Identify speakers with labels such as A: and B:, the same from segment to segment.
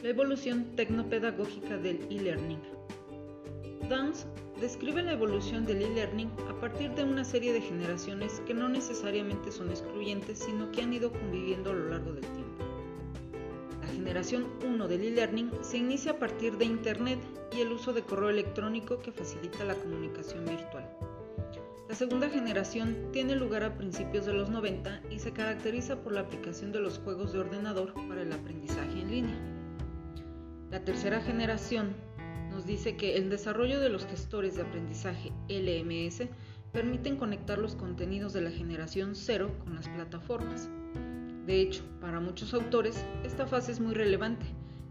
A: La evolución tecnopedagógica del e-learning. Dance describe la evolución del e-learning a partir de una serie de generaciones que no necesariamente son excluyentes, sino que han ido conviviendo a lo largo del tiempo. La generación 1 del e-learning se inicia a partir de Internet y el uso de correo electrónico que facilita la comunicación virtual. La segunda generación tiene lugar a principios de los 90 y se caracteriza por la aplicación de los juegos de ordenador para el aprendizaje en línea. La tercera generación nos dice que el desarrollo de los gestores de aprendizaje LMS permiten conectar los contenidos de la generación 0 con las plataformas. De hecho, para muchos autores, esta fase es muy relevante,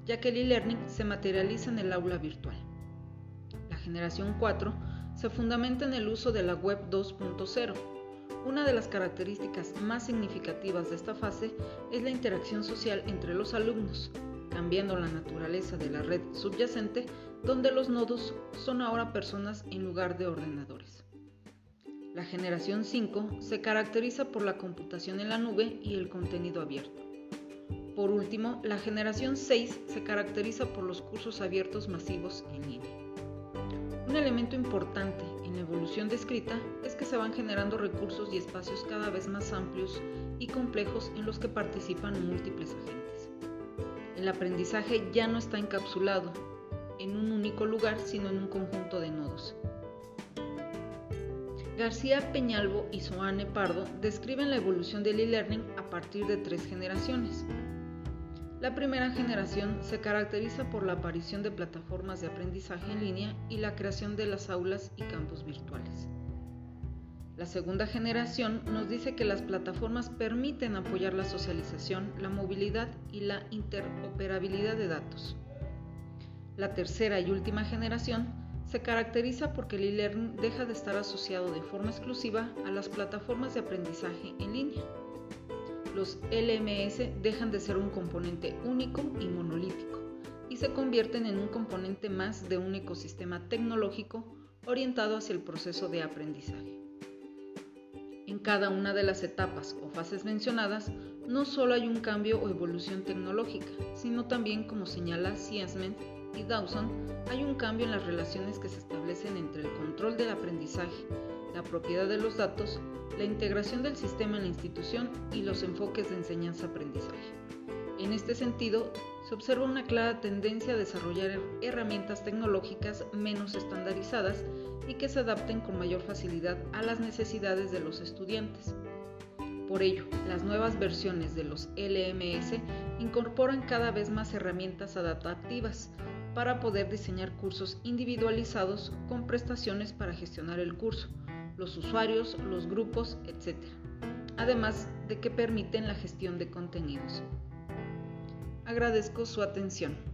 A: ya que el e-learning se materializa en el aula virtual. La generación 4 se fundamenta en el uso de la Web 2.0. Una de las características más significativas de esta fase es la interacción social entre los alumnos, cambiando la naturaleza de la red subyacente, donde los nodos son ahora personas en lugar de ordenadores. La generación 5 se caracteriza por la computación en la nube y el contenido abierto. Por último, la generación 6 se caracteriza por los cursos abiertos masivos en línea. Un elemento importante en la evolución descrita es que se van generando recursos y espacios cada vez más amplios y complejos en los que participan múltiples agentes. El aprendizaje ya no está encapsulado en un único lugar, sino en un conjunto de nodos. García Peñalvo y Soane Pardo describen la evolución del e-learning a partir de tres generaciones. La primera generación se caracteriza por la aparición de plataformas de aprendizaje en línea y la creación de las aulas y campus virtuales. La segunda generación nos dice que las plataformas permiten apoyar la socialización, la movilidad y la interoperabilidad de datos. La tercera y última generación se caracteriza porque el e-learning deja de estar asociado de forma exclusiva a las plataformas de aprendizaje en línea los LMS dejan de ser un componente único y monolítico y se convierten en un componente más de un ecosistema tecnológico orientado hacia el proceso de aprendizaje. En cada una de las etapas o fases mencionadas, no solo hay un cambio o evolución tecnológica, sino también, como señala Siemens y Dawson, hay un cambio en las relaciones que se establecen entre el control del aprendizaje, la propiedad de los datos, la integración del sistema en la institución y los enfoques de enseñanza-aprendizaje. En este sentido, se observa una clara tendencia a desarrollar herramientas tecnológicas menos estandarizadas y que se adapten con mayor facilidad a las necesidades de los estudiantes. Por ello, las nuevas versiones de los LMS incorporan cada vez más herramientas adaptativas para poder diseñar cursos individualizados con prestaciones para gestionar el curso, los usuarios, los grupos, etc. Además de que permiten la gestión de contenidos. Agradezco su atención.